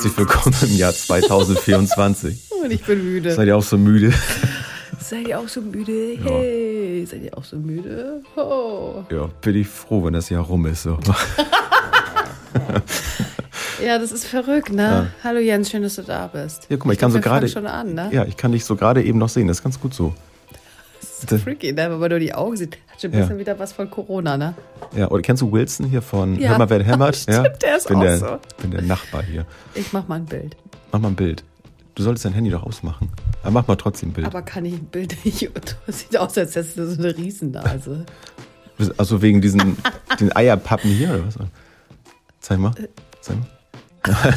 Herzlich willkommen im Jahr 2024. Und ich bin müde. Seid ihr auch so müde? Seid ihr auch so müde? Hey, seid ihr auch so müde? Oh. Ja, bin ich froh, wenn das Jahr rum ist. So. Ja, das ist verrückt, ne? Ja. Hallo Jens, schön, dass du da bist. Ja, guck mal, ich, ich kann glaub, so gerade. schon an, ne? Ja, ich kann dich so gerade eben noch sehen. Das ist ganz gut so. Das ist so freaky, ne? Wenn man nur die Augen sieht. Hat schon ein bisschen ja. wieder was von Corona, ne? Ja, oder kennst du Wilson hier von ja. Hör mal, wer hämmert? Stimmt, ja? der ist bin auch der, so. bin der Nachbar hier. Ich mach mal ein Bild. Mach mal ein Bild. Du solltest dein Handy doch ausmachen. Aber mach mal trotzdem ein Bild. Aber kann ich ein Bild nicht? Das sieht aus, als hättest du so eine Riesennase. Also wegen diesen den Eierpappen hier oder was? Zeig mal. Zeig mal.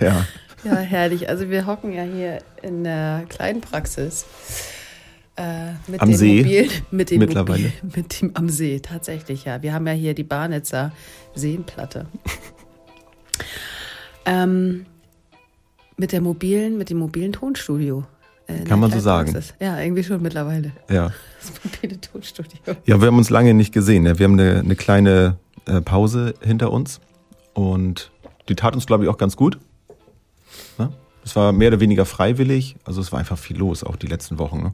ja. Ja, herrlich. Also wir hocken ja hier in der kleinen Praxis. Äh, mit am See? Mobil, mit dem Mittlerweile. Mobil, mit dem am See, tatsächlich, ja. Wir haben ja hier die Barnitzer Seenplatte. ähm, mit der mobilen, mit dem mobilen Tonstudio. Äh, Kann man so sagen. Praxis. Ja, irgendwie schon mittlerweile. Ja. Das mobile Tonstudio. Ja, wir haben uns lange nicht gesehen. Ne? Wir haben eine, eine kleine äh, Pause hinter uns. Und die tat uns, glaube ich, auch ganz gut. Ne? Es war mehr oder weniger freiwillig. Also es war einfach viel los, auch die letzten Wochen. Ne?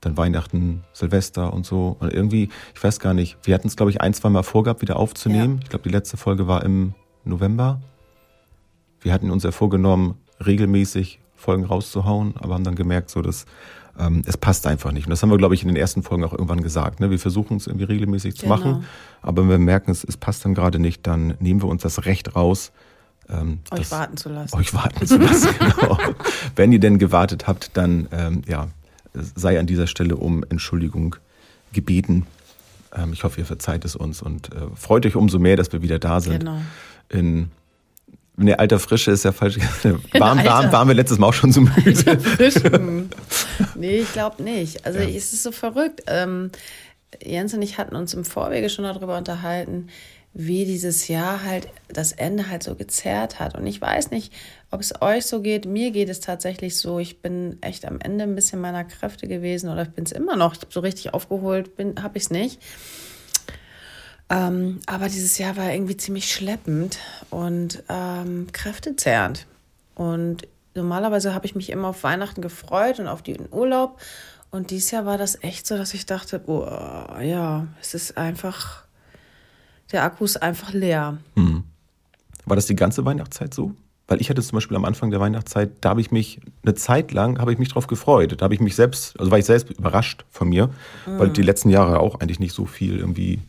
Dann Weihnachten, Silvester und so. Und irgendwie, ich weiß gar nicht, wir hatten es, glaube ich, ein, zwei Mal vorgehabt, wieder aufzunehmen. Ja. Ich glaube, die letzte Folge war im November. Wir hatten uns ja vorgenommen, regelmäßig Folgen rauszuhauen, aber haben dann gemerkt, so dass ähm, es passt einfach nicht. Und das haben wir, glaube ich, in den ersten Folgen auch irgendwann gesagt. Ne? Wir versuchen es irgendwie regelmäßig zu genau. machen, aber wenn wir merken, es, es passt dann gerade nicht, dann nehmen wir uns das Recht raus, ähm, euch warten zu lassen. Euch warten zu lassen, genau. Wenn ihr denn gewartet habt, dann ähm, ja, sei an dieser Stelle um Entschuldigung gebeten. Ähm, ich hoffe, ihr verzeiht es uns und äh, freut euch umso mehr, dass wir wieder da sind. Genau. In Ne, alter Frische ist ja falsch. Warm, warm waren wir letztes Mal auch schon so müde. Hm. nee, ich glaube nicht. Also ja. es ist so verrückt. Ähm, Jens und ich hatten uns im Vorwege schon darüber unterhalten, wie dieses Jahr halt das Ende halt so gezerrt hat. Und ich weiß nicht, ob es euch so geht. Mir geht es tatsächlich so. Ich bin echt am Ende ein bisschen meiner Kräfte gewesen oder ich bin es immer noch. Ich so richtig aufgeholt habe ich es nicht. Ähm, aber dieses Jahr war irgendwie ziemlich schleppend und ähm, kräftezerrend. Und normalerweise habe ich mich immer auf Weihnachten gefreut und auf den Urlaub. Und dieses Jahr war das echt so, dass ich dachte, boah, ja, es ist einfach, der Akku ist einfach leer. Hm. War das die ganze Weihnachtszeit so? Weil ich hatte zum Beispiel am Anfang der Weihnachtszeit, da habe ich mich eine Zeit lang, habe ich mich drauf gefreut. Da habe ich mich selbst, also war ich selbst überrascht von mir, mhm. weil die letzten Jahre auch eigentlich nicht so viel irgendwie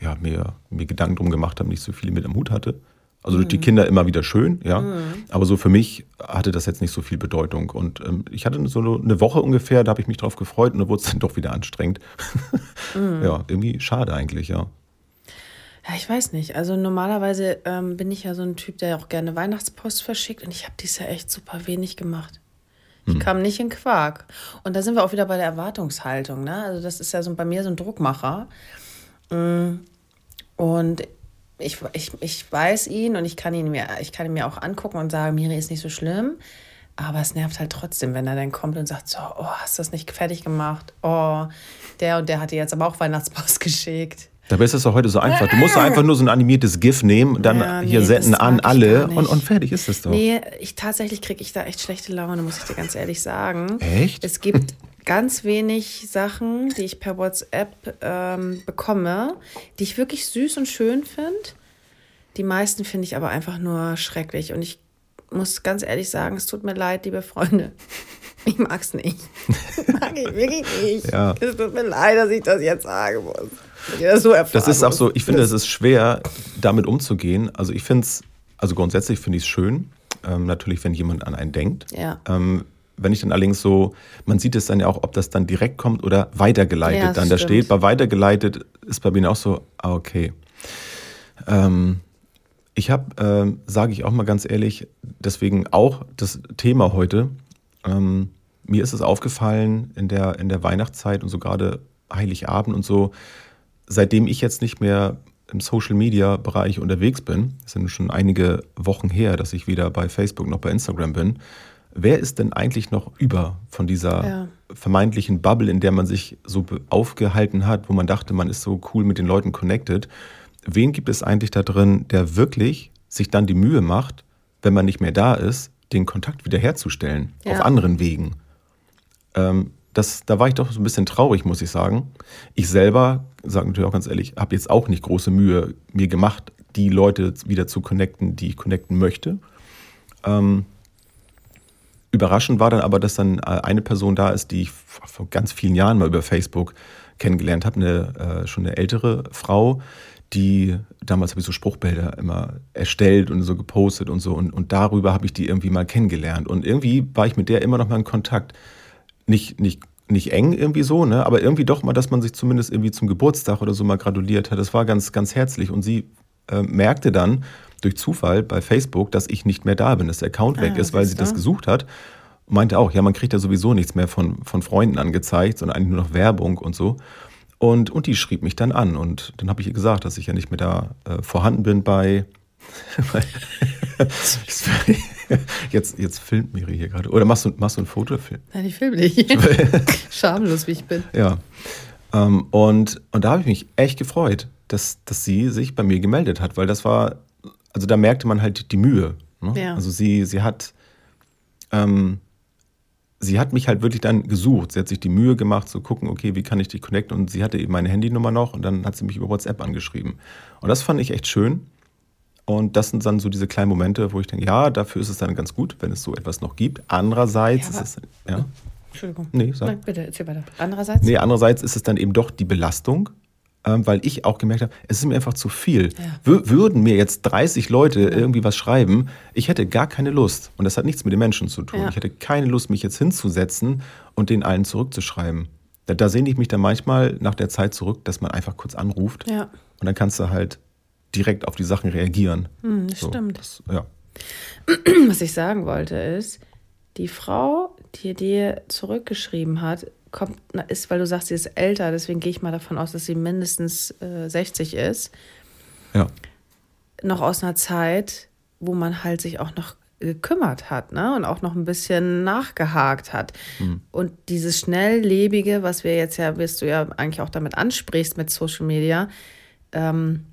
ja, mir, mir Gedanken drum gemacht habe, nicht so viel mit am Hut hatte. Also mhm. die Kinder immer wieder schön, ja. Mhm. Aber so für mich hatte das jetzt nicht so viel Bedeutung. Und ähm, ich hatte so eine Woche ungefähr, da habe ich mich drauf gefreut und dann wurde es dann doch wieder anstrengend. Mhm. Ja, irgendwie schade eigentlich, ja. Ja, ich weiß nicht. Also normalerweise ähm, bin ich ja so ein Typ, der auch gerne Weihnachtspost verschickt und ich habe dies ja echt super wenig gemacht. Ich hm. kam nicht in Quark. Und da sind wir auch wieder bei der Erwartungshaltung. Ne? Also das ist ja so bei mir so ein Druckmacher. Mm. Und ich, ich, ich weiß ihn und ich kann ihn mir, ich kann ihn mir auch angucken und sagen, Miri ist nicht so schlimm. Aber es nervt halt trotzdem, wenn er dann kommt und sagt: So, oh, hast du das nicht fertig gemacht? Oh, der und der hat dir jetzt aber auch Weihnachtspost geschickt. Dabei ist es doch heute so einfach. Du musst einfach nur so ein animiertes GIF nehmen, dann ja, nee, hier senden an alle und, und fertig ist es doch. Nee, ich, tatsächlich kriege ich da echt schlechte Laune, muss ich dir ganz ehrlich sagen. Echt? Es gibt ganz wenig Sachen, die ich per WhatsApp ähm, bekomme, die ich wirklich süß und schön finde. Die meisten finde ich aber einfach nur schrecklich. Und ich muss ganz ehrlich sagen, es tut mir leid, liebe Freunde. Ich mag es nicht. mag ich wirklich nicht. Ja. Es tut mir leid, dass ich das jetzt sagen muss. Das, so das ist auch so, ich finde, es ist schwer, damit umzugehen. Also ich finde es, also grundsätzlich finde ich es schön, ähm, natürlich, wenn jemand an einen denkt. Ja. Ähm, wenn ich dann allerdings so, man sieht es dann ja auch, ob das dann direkt kommt oder weitergeleitet ja, dann da steht. Bei weitergeleitet ist bei mir auch so, ah, okay. Ähm, ich habe, ähm, sage ich auch mal ganz ehrlich, deswegen auch das Thema heute. Ähm, mir ist es aufgefallen in der, in der Weihnachtszeit und so gerade Heiligabend und so, seitdem ich jetzt nicht mehr im Social Media Bereich unterwegs bin, das sind schon einige Wochen her, dass ich weder bei Facebook noch bei Instagram bin, wer ist denn eigentlich noch über von dieser ja. vermeintlichen Bubble, in der man sich so aufgehalten hat, wo man dachte, man ist so cool mit den Leuten connected? Wen gibt es eigentlich da drin, der wirklich sich dann die Mühe macht, wenn man nicht mehr da ist, den Kontakt wiederherzustellen ja. auf anderen Wegen? Ähm, das, da war ich doch so ein bisschen traurig, muss ich sagen. Ich selber, sage natürlich auch ganz ehrlich, habe jetzt auch nicht große Mühe mir gemacht, die Leute wieder zu connecten, die ich connecten möchte. Ähm, überraschend war dann aber, dass dann äh, eine Person da ist, die ich vor ganz vielen Jahren mal über Facebook kennengelernt habe, eine, äh, schon eine ältere Frau, die, damals habe ich so Spruchbilder immer erstellt und so gepostet und so und, und darüber habe ich die irgendwie mal kennengelernt und irgendwie war ich mit der immer noch mal in Kontakt nicht, nicht, nicht eng irgendwie so, ne? aber irgendwie doch mal, dass man sich zumindest irgendwie zum Geburtstag oder so mal gratuliert hat. Das war ganz, ganz herzlich. Und sie äh, merkte dann durch Zufall bei Facebook, dass ich nicht mehr da bin, dass der Account ah, weg ist, weil sie das gesucht hat. Und meinte auch, ja, man kriegt ja sowieso nichts mehr von, von Freunden angezeigt, sondern eigentlich nur noch Werbung und so. Und, und die schrieb mich dann an. Und dann habe ich ihr gesagt, dass ich ja nicht mehr da äh, vorhanden bin bei. jetzt, jetzt filmt Miri hier gerade. Oder machst du, machst du ein Fotofilm? Nein, ich filme nicht. Schamlos, wie ich bin. Ja. Ähm, und, und da habe ich mich echt gefreut, dass, dass sie sich bei mir gemeldet hat, weil das war, also da merkte man halt die Mühe. Ne? Ja. Also sie, sie hat. Ähm, sie hat mich halt wirklich dann gesucht. Sie hat sich die Mühe gemacht, zu gucken, okay, wie kann ich dich connecten? Und sie hatte eben meine Handynummer noch und dann hat sie mich über WhatsApp angeschrieben. Und das fand ich echt schön. Und das sind dann so diese kleinen Momente, wo ich denke, ja, dafür ist es dann ganz gut, wenn es so etwas noch gibt. Andererseits ja, ist es. Ja? Entschuldigung. Nee, sag. Nein, bitte, erzähl weiter. Andererseits? Nee, andererseits ist es dann eben doch die Belastung, ähm, weil ich auch gemerkt habe, es ist mir einfach zu viel. Ja. Würden mir jetzt 30 Leute ja. irgendwie was schreiben, ich hätte gar keine Lust. Und das hat nichts mit den Menschen zu tun. Ja. Ich hätte keine Lust, mich jetzt hinzusetzen und den allen zurückzuschreiben. Da, da sehne ich mich dann manchmal nach der Zeit zurück, dass man einfach kurz anruft. Ja. Und dann kannst du halt direkt auf die Sachen reagieren. Hm, das so, stimmt. Das, ja. Was ich sagen wollte ist, die Frau, die dir zurückgeschrieben hat, kommt, ist, weil du sagst, sie ist älter, deswegen gehe ich mal davon aus, dass sie mindestens äh, 60 ist. Ja. Noch aus einer Zeit, wo man halt sich auch noch gekümmert hat, ne? Und auch noch ein bisschen nachgehakt hat. Mhm. Und dieses schnelllebige, was wir jetzt ja, wirst du ja eigentlich auch damit ansprichst mit Social Media, ähm,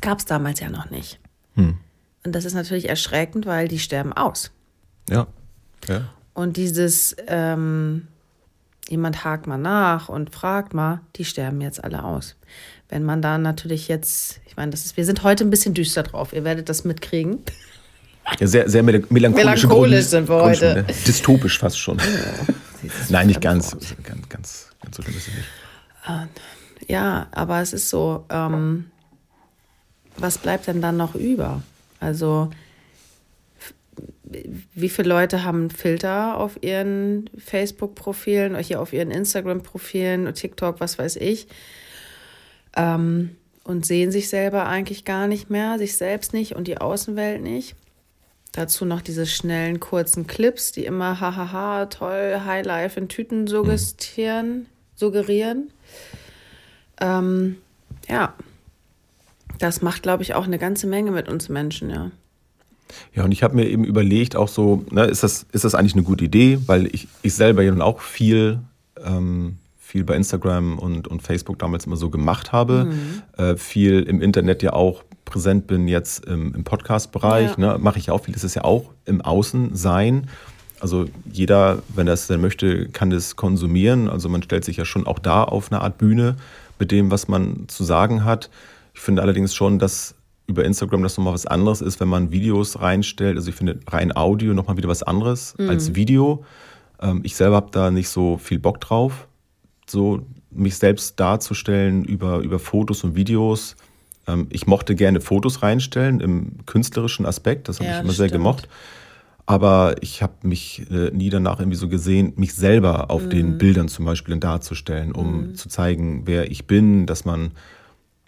gab es damals ja noch nicht. Mhm. Und das ist natürlich erschreckend, weil die sterben aus. Ja. ja. Und dieses, ähm, jemand hakt mal nach und fragt mal, die sterben jetzt alle aus. Wenn man da natürlich jetzt, ich meine, das ist, wir sind heute ein bisschen düster drauf, ihr werdet das mitkriegen. Ja, sehr, sehr melancholisch. Melancholisch sind wir heute. Ne? Dystopisch fast schon. Ja, Nein, nicht ganz. Ganz, ganz, ganz so schlimm ist es nicht. Äh, ja, aber es ist so, ähm, was bleibt denn dann noch über? Also, wie viele Leute haben Filter auf ihren Facebook-Profilen, hier auf ihren Instagram-Profilen, TikTok, was weiß ich, ähm, und sehen sich selber eigentlich gar nicht mehr, sich selbst nicht und die Außenwelt nicht. Dazu noch diese schnellen, kurzen Clips, die immer hahaha, toll, Highlife in Tüten suggestieren, suggerieren. Ähm, ja, das macht, glaube ich, auch eine ganze Menge mit uns Menschen, ja. Ja, und ich habe mir eben überlegt, auch so, ne, ist, das, ist das eigentlich eine gute Idee? Weil ich, ich selber ja nun auch viel, ähm, viel bei Instagram und, und Facebook damals immer so gemacht habe, mhm. äh, viel im Internet ja auch präsent bin jetzt im, im Podcast-Bereich, ja. ne, mache ich auch viel. Das ist ja auch im Außensein. Also jeder, wenn er es denn möchte, kann das konsumieren. Also man stellt sich ja schon auch da auf eine Art Bühne mit dem, was man zu sagen hat. Ich finde allerdings schon, dass über Instagram das nochmal was anderes ist, wenn man Videos reinstellt. Also ich finde rein Audio nochmal wieder was anderes mhm. als Video. Ähm, ich selber habe da nicht so viel Bock drauf, so mich selbst darzustellen über, über Fotos und Videos. Ähm, ich mochte gerne Fotos reinstellen im künstlerischen Aspekt, das habe ja, ich immer sehr gemocht. Aber ich habe mich äh, nie danach irgendwie so gesehen, mich selber auf mhm. den Bildern zum Beispiel darzustellen, um mhm. zu zeigen, wer ich bin, dass man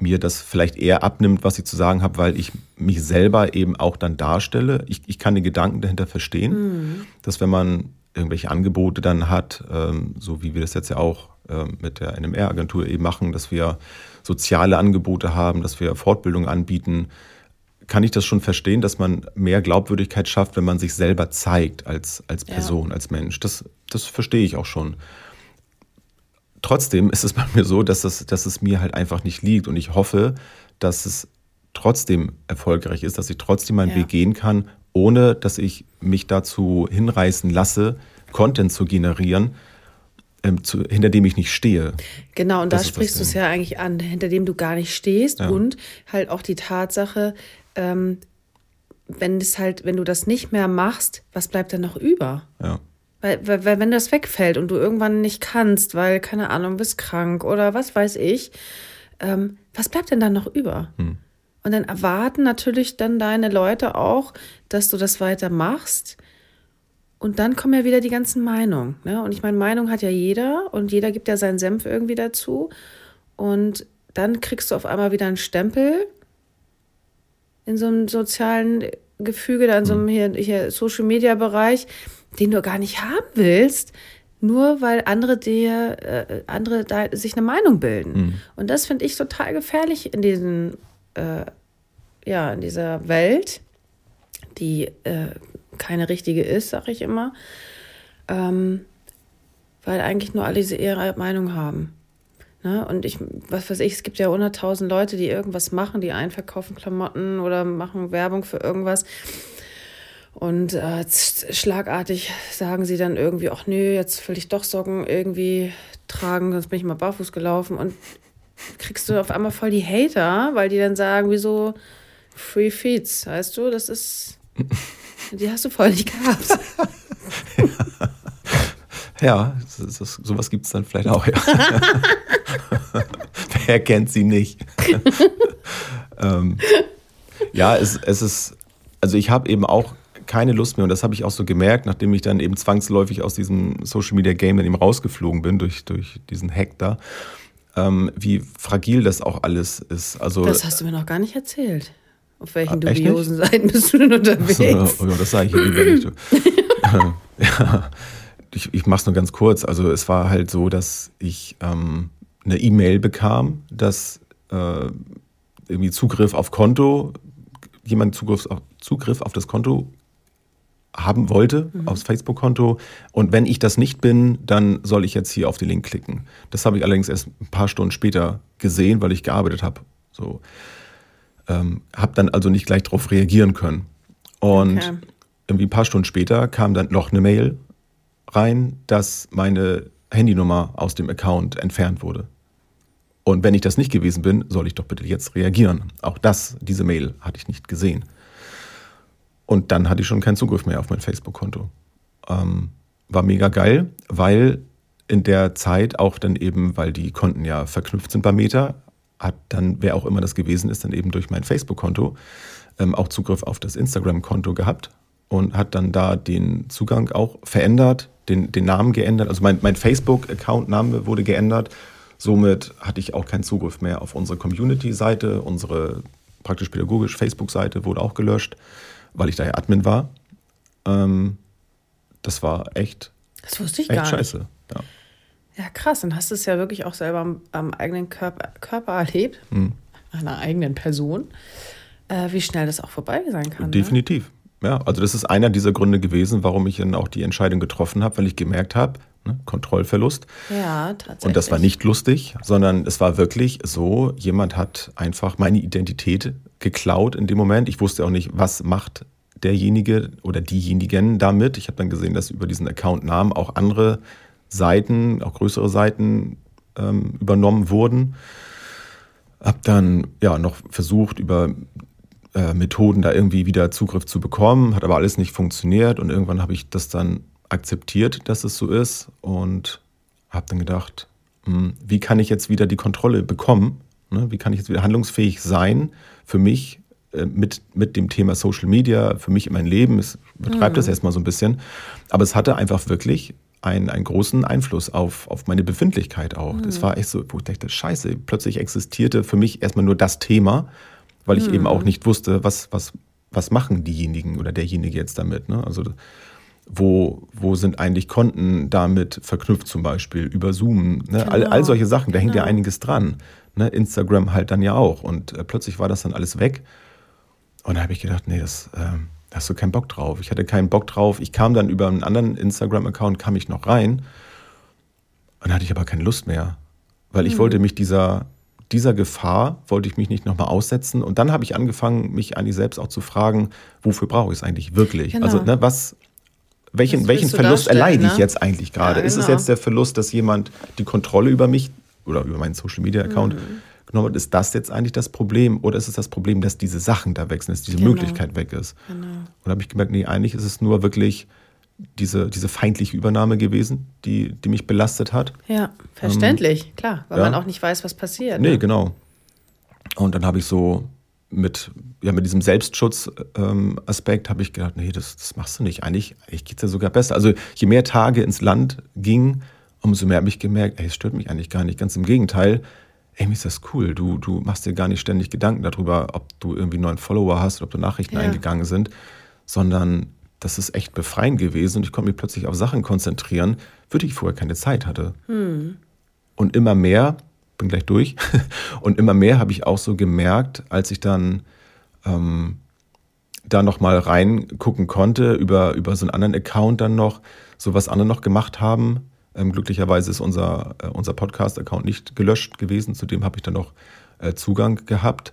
mir das vielleicht eher abnimmt, was ich zu sagen habe, weil ich mich selber eben auch dann darstelle. Ich, ich kann den Gedanken dahinter verstehen, mhm. dass wenn man irgendwelche Angebote dann hat, ähm, so wie wir das jetzt ja auch ähm, mit der NMR-Agentur eben machen, dass wir soziale Angebote haben, dass wir Fortbildung anbieten, kann ich das schon verstehen, dass man mehr Glaubwürdigkeit schafft, wenn man sich selber zeigt als, als Person, ja. als Mensch. Das, das verstehe ich auch schon. Trotzdem ist es bei mir so, dass es, dass es mir halt einfach nicht liegt und ich hoffe, dass es trotzdem erfolgreich ist, dass ich trotzdem meinen ja. Weg gehen kann, ohne dass ich mich dazu hinreißen lasse, Content zu generieren, ähm, zu, hinter dem ich nicht stehe. Genau, und das da sprichst du es ja eigentlich an, hinter dem du gar nicht stehst ja. und halt auch die Tatsache, ähm, wenn es halt, wenn du das nicht mehr machst, was bleibt dann noch über? Ja. Weil, weil, weil wenn das wegfällt und du irgendwann nicht kannst, weil, keine Ahnung, bist krank oder was weiß ich, ähm, was bleibt denn dann noch über? Hm. Und dann erwarten natürlich dann deine Leute auch, dass du das weiter machst. Und dann kommen ja wieder die ganzen Meinungen. Ne? Und ich meine, Meinung hat ja jeder und jeder gibt ja seinen Senf irgendwie dazu. Und dann kriegst du auf einmal wieder einen Stempel in so einem sozialen Gefüge, da in so einem hier, hier Social Media Bereich, den du gar nicht haben willst, nur weil andere dir, äh, andere da sich eine Meinung bilden. Mhm. Und das finde ich total gefährlich in diesen, äh, ja, in dieser Welt, die äh, keine richtige ist, sag ich immer. Ähm, weil eigentlich nur alle diese ihre Meinung haben. Ne? Und ich, was weiß ich, es gibt ja hunderttausend Leute, die irgendwas machen, die einverkaufen Klamotten oder machen Werbung für irgendwas. Und äh, schlagartig sagen sie dann irgendwie, ach nö, jetzt will ich doch Socken irgendwie tragen, sonst bin ich mal barfuß gelaufen. Und kriegst du auf einmal voll die Hater, weil die dann sagen, wieso Free Feeds, weißt du, das ist, die hast du voll nicht gehabt. ja, das, das, sowas gibt es dann vielleicht auch, ja. Wer kennt sie nicht? ähm, ja, es, es ist, also ich habe eben auch keine Lust mehr und das habe ich auch so gemerkt, nachdem ich dann eben zwangsläufig aus diesem Social Media Game dann eben rausgeflogen bin durch, durch diesen Hack da, ähm, wie fragil das auch alles ist. Also, das hast du mir noch gar nicht erzählt. Auf welchen ah, dubiosen Seiten bist du denn unterwegs? So, oh, das sage ich lieber nicht. ja, ich, ich mache es nur ganz kurz. Also es war halt so, dass ich ähm, eine E-Mail bekam, dass äh, irgendwie Zugriff auf Konto, jemand Zugriff auf, Zugriff auf das Konto haben wollte, mhm. aufs Facebook-Konto. Und wenn ich das nicht bin, dann soll ich jetzt hier auf den Link klicken. Das habe ich allerdings erst ein paar Stunden später gesehen, weil ich gearbeitet habe. So. Ähm, habe dann also nicht gleich darauf reagieren können. Und okay. irgendwie ein paar Stunden später kam dann noch eine Mail rein, dass meine Handynummer aus dem Account entfernt wurde. Und wenn ich das nicht gewesen bin, soll ich doch bitte jetzt reagieren. Auch das, diese Mail hatte ich nicht gesehen. Und dann hatte ich schon keinen Zugriff mehr auf mein Facebook-Konto. Ähm, war mega geil, weil in der Zeit auch dann eben, weil die Konten ja verknüpft sind bei Meta, hat dann, wer auch immer das gewesen ist, dann eben durch mein Facebook-Konto ähm, auch Zugriff auf das Instagram-Konto gehabt und hat dann da den Zugang auch verändert, den, den Namen geändert. Also mein, mein Facebook-Account-Name wurde geändert. Somit hatte ich auch keinen Zugriff mehr auf unsere Community-Seite. Unsere praktisch pädagogisch Facebook-Seite wurde auch gelöscht weil ich da ja Admin war. Ähm, das war echt, das wusste ich echt gar scheiße. Nicht. Ja. ja, krass. Dann hast du es ja wirklich auch selber am, am eigenen Körper, Körper erlebt, hm. einer eigenen Person, äh, wie schnell das auch vorbei sein kann. Ne? Definitiv. Ne? Ja, also das ist einer dieser Gründe gewesen, warum ich dann auch die Entscheidung getroffen habe, weil ich gemerkt habe, ne, Kontrollverlust. Ja, tatsächlich. Und das war nicht lustig, sondern es war wirklich so, jemand hat einfach meine Identität geklaut in dem Moment. Ich wusste auch nicht, was macht derjenige oder diejenigen damit. Ich habe dann gesehen, dass über diesen Account-Namen auch andere Seiten, auch größere Seiten ähm, übernommen wurden. Habe dann ja noch versucht, über äh, Methoden da irgendwie wieder Zugriff zu bekommen, hat aber alles nicht funktioniert und irgendwann habe ich das dann akzeptiert, dass es so ist und habe dann gedacht, mh, hm, wie kann ich jetzt wieder die Kontrolle bekommen? Ne? Wie kann ich jetzt wieder handlungsfähig sein für mich äh, mit, mit dem Thema Social Media, für mich in mein Leben. Es betreibt mhm. das erstmal so ein bisschen. Aber es hatte einfach wirklich einen, einen großen Einfluss auf, auf meine Befindlichkeit auch. Mhm. Das war echt so, wo ich dachte, scheiße, plötzlich existierte für mich erstmal nur das Thema, weil ich mhm. eben auch nicht wusste, was, was, was machen diejenigen oder derjenige jetzt damit. Ne? Also wo, wo sind eigentlich Konten damit verknüpft zum Beispiel, über Zoom, ne? Genau. all, all solche Sachen, da hängt ja genau. einiges dran. Ne? Instagram halt dann ja auch. Und äh, plötzlich war das dann alles weg. Und da habe ich gedacht, nee, das, äh, da hast du keinen Bock drauf. Ich hatte keinen Bock drauf. Ich kam dann über einen anderen Instagram-Account, kam ich noch rein. Und da hatte ich aber keine Lust mehr. Weil ich mhm. wollte mich dieser, dieser Gefahr, wollte ich mich nicht nochmal aussetzen. Und dann habe ich angefangen, mich eigentlich selbst auch zu fragen, wofür brauche ich es eigentlich wirklich? Genau. Also, ne, was, welchen, welchen Verlust erleide ich ne? jetzt eigentlich gerade? Ja, genau. Ist es genau. jetzt der Verlust, dass jemand die Kontrolle über mich oder über meinen Social Media Account mhm. genommen hat? Ist das jetzt eigentlich das Problem? Oder ist es das Problem, dass diese Sachen da weg sind, dass diese genau. Möglichkeit weg ist? Genau. Und da habe ich gemerkt, nee, eigentlich ist es nur wirklich diese, diese feindliche Übernahme gewesen, die, die mich belastet hat. Ja, verständlich, ähm, klar, weil ja. man auch nicht weiß, was passiert. Nee, ne? genau. Und dann habe ich so mit, ja, mit diesem Selbstschutz-Aspekt ähm, habe ich gedacht, nee, das, das machst du nicht. Eigentlich, eigentlich geht es ja sogar besser. Also je mehr Tage ins Land ging, umso mehr habe ich gemerkt, ey, es stört mich eigentlich gar nicht. Ganz im Gegenteil, ey, mir ist das cool. Du, du machst dir gar nicht ständig Gedanken darüber, ob du irgendwie neuen Follower hast oder ob da Nachrichten ja. eingegangen sind, sondern das ist echt befreiend gewesen und ich konnte mich plötzlich auf Sachen konzentrieren, für die ich vorher keine Zeit hatte. Hm. Und immer mehr, bin gleich durch, und immer mehr habe ich auch so gemerkt, als ich dann ähm, da nochmal reingucken konnte, über, über so einen anderen Account dann noch, so was andere noch gemacht haben. Ähm, glücklicherweise ist unser, äh, unser Podcast-Account nicht gelöscht gewesen, zudem habe ich dann noch äh, Zugang gehabt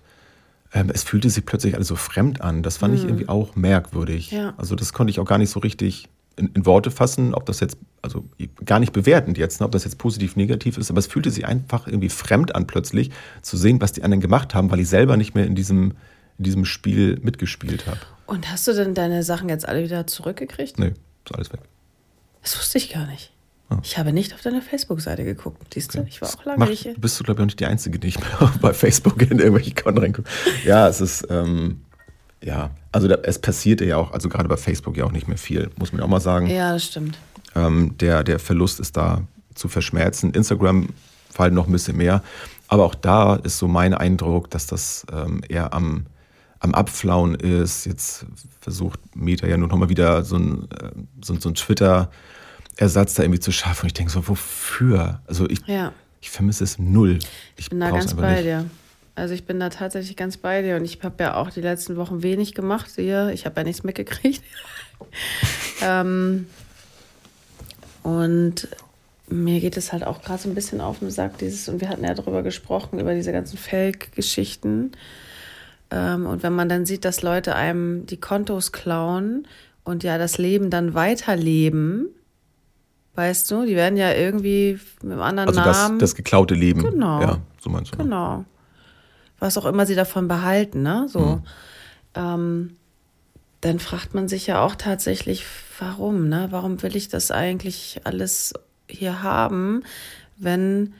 ähm, es fühlte sich plötzlich alles so fremd an. Das fand mhm. ich irgendwie auch merkwürdig. Ja. Also das konnte ich auch gar nicht so richtig in, in, Worte fassen, ob das jetzt, also gar nicht bewertend jetzt, ne, ob das jetzt positiv, negativ ist, aber es fühlte sich einfach irgendwie fremd an plötzlich zu sehen, was die anderen gemacht haben, weil ich selber nicht mehr in diesem, in diesem Spiel mitgespielt habe. Und hast du denn deine Sachen jetzt alle wieder zurückgekriegt? Nee, ist alles weg. Das wusste ich gar nicht. Ich habe nicht auf deine Facebook-Seite geguckt. Siehst du, ich war auch lange Mach, nicht. Bist du, glaube ich, auch nicht die Einzige, die ich bei Facebook in irgendwelche Konten reingucke. Ja, es ist, ähm, ja, also da, es passierte ja auch, also gerade bei Facebook ja auch nicht mehr viel, muss man auch mal sagen. Ja, das stimmt. Ähm, der, der Verlust ist da zu verschmerzen. Instagram fallen noch ein bisschen mehr. Aber auch da ist so mein Eindruck, dass das ähm, eher am, am Abflauen ist. Jetzt versucht Meta ja nur noch mal wieder so ein, äh, so, so ein Twitter- Ersatz da irgendwie zu schaffen. Und ich denke so, wofür? Also ich, ja. ich vermisse es null. Ich, ich bin da ganz bei nicht. dir. Also ich bin da tatsächlich ganz bei dir und ich habe ja auch die letzten Wochen wenig gemacht hier. Ich habe ja nichts mitgekriegt. ähm, und mir geht es halt auch gerade so ein bisschen auf den Sack, dieses, und wir hatten ja darüber gesprochen, über diese ganzen Fake-Geschichten. Ähm, und wenn man dann sieht, dass Leute einem die Kontos klauen und ja das Leben dann weiterleben, Weißt du, die werden ja irgendwie mit einem anderen also Namen. Also das, das geklaute Leben. Genau. Ja, so meinst du. Ne? Genau. Was auch immer sie davon behalten, ne? So. Mhm. Ähm, dann fragt man sich ja auch tatsächlich, warum, ne? Warum will ich das eigentlich alles hier haben, wenn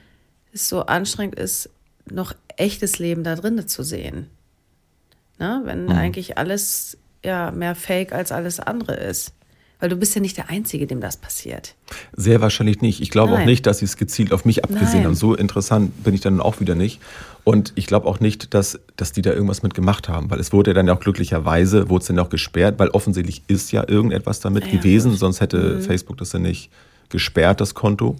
es so anstrengend ist, noch echtes Leben da drinnen zu sehen? Ne? Wenn mhm. eigentlich alles ja mehr Fake als alles andere ist. Weil du bist ja nicht der Einzige, dem das passiert. Sehr wahrscheinlich nicht. Ich glaube Nein. auch nicht, dass sie es gezielt auf mich abgesehen Nein. haben. So interessant bin ich dann auch wieder nicht. Und ich glaube auch nicht, dass, dass die da irgendwas mit gemacht haben, weil es wurde ja dann auch glücklicherweise, wurde es dann auch gesperrt, weil offensichtlich ist ja irgendetwas damit ja, gewesen, gut. sonst hätte mhm. Facebook das ja nicht gesperrt, das Konto.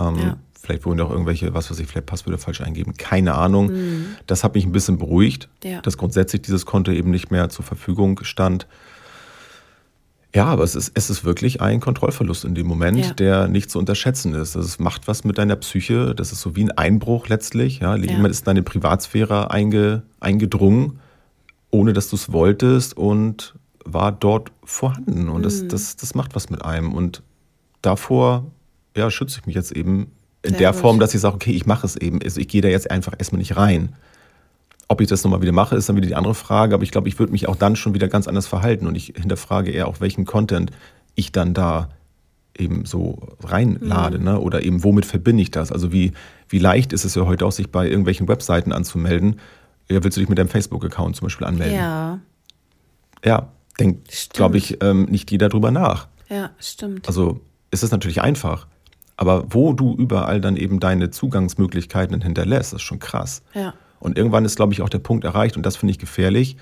Ähm, ja. Vielleicht wurden ja auch irgendwelche, was weiß ich, vielleicht Passwörter falsch eingeben, keine Ahnung. Mhm. Das hat mich ein bisschen beruhigt, ja. dass grundsätzlich dieses Konto eben nicht mehr zur Verfügung stand. Ja, aber es ist, es ist wirklich ein Kontrollverlust in dem Moment, ja. der nicht zu unterschätzen ist. Das macht was mit deiner Psyche. Das ist so wie ein Einbruch letztlich. Ja? Jemand ja. ist in deine Privatsphäre einge, eingedrungen, ohne dass du es wolltest und war dort vorhanden. Und das, mhm. das, das macht was mit einem. Und davor ja, schütze ich mich jetzt eben in Sehr der gut. Form, dass ich sage, okay, ich mache es eben. Also ich gehe da jetzt einfach erstmal nicht rein. Ob ich das nochmal wieder mache, ist dann wieder die andere Frage. Aber ich glaube, ich würde mich auch dann schon wieder ganz anders verhalten. Und ich hinterfrage eher auch, welchen Content ich dann da eben so reinlade. Mhm. Ne? Oder eben, womit verbinde ich das? Also wie, wie leicht ist es ja heute auch, sich bei irgendwelchen Webseiten anzumelden. Ja, willst du dich mit deinem Facebook-Account zum Beispiel anmelden? Ja. Ja, denkt, glaube ich, ähm, nicht jeder drüber nach. Ja, stimmt. Also ist es natürlich einfach. Aber wo du überall dann eben deine Zugangsmöglichkeiten hinterlässt, ist schon krass. Ja. Und irgendwann ist, glaube ich, auch der Punkt erreicht, und das finde ich gefährlich.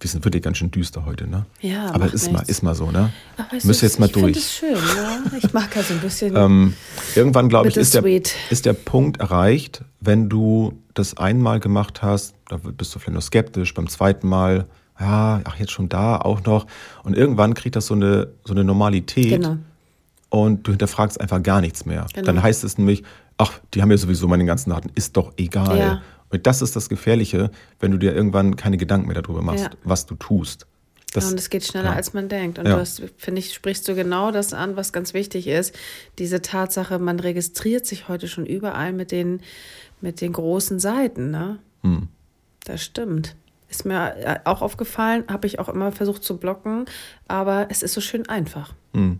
Wir sind wirklich ganz schön düster heute, ne? Ja. Aber ist mal, ist mal so, ne? Weißt Müsst jetzt mal ich durch. Ich finde es schön, ja. Ich mag ja so ein bisschen. ähm, irgendwann, glaube ich, ist der, ist der Punkt erreicht, wenn du das einmal gemacht hast, da bist du vielleicht noch skeptisch, beim zweiten Mal, ja, ach, jetzt schon da, auch noch. Und irgendwann kriegt das so eine, so eine Normalität. Genau. Und du hinterfragst einfach gar nichts mehr. Genau. Dann heißt es nämlich, ach, die haben ja sowieso meine ganzen Daten, ist doch egal. Ja. Und das ist das Gefährliche, wenn du dir irgendwann keine Gedanken mehr darüber machst, ja. was du tust. Das, ja, und es geht schneller, ja. als man denkt. Und ja. du hast, finde ich, sprichst du genau das an, was ganz wichtig ist. Diese Tatsache, man registriert sich heute schon überall mit den, mit den großen Seiten. Ne? Hm. Das stimmt. Ist mir äh, auch aufgefallen, habe ich auch immer versucht zu blocken, aber es ist so schön einfach. Hm.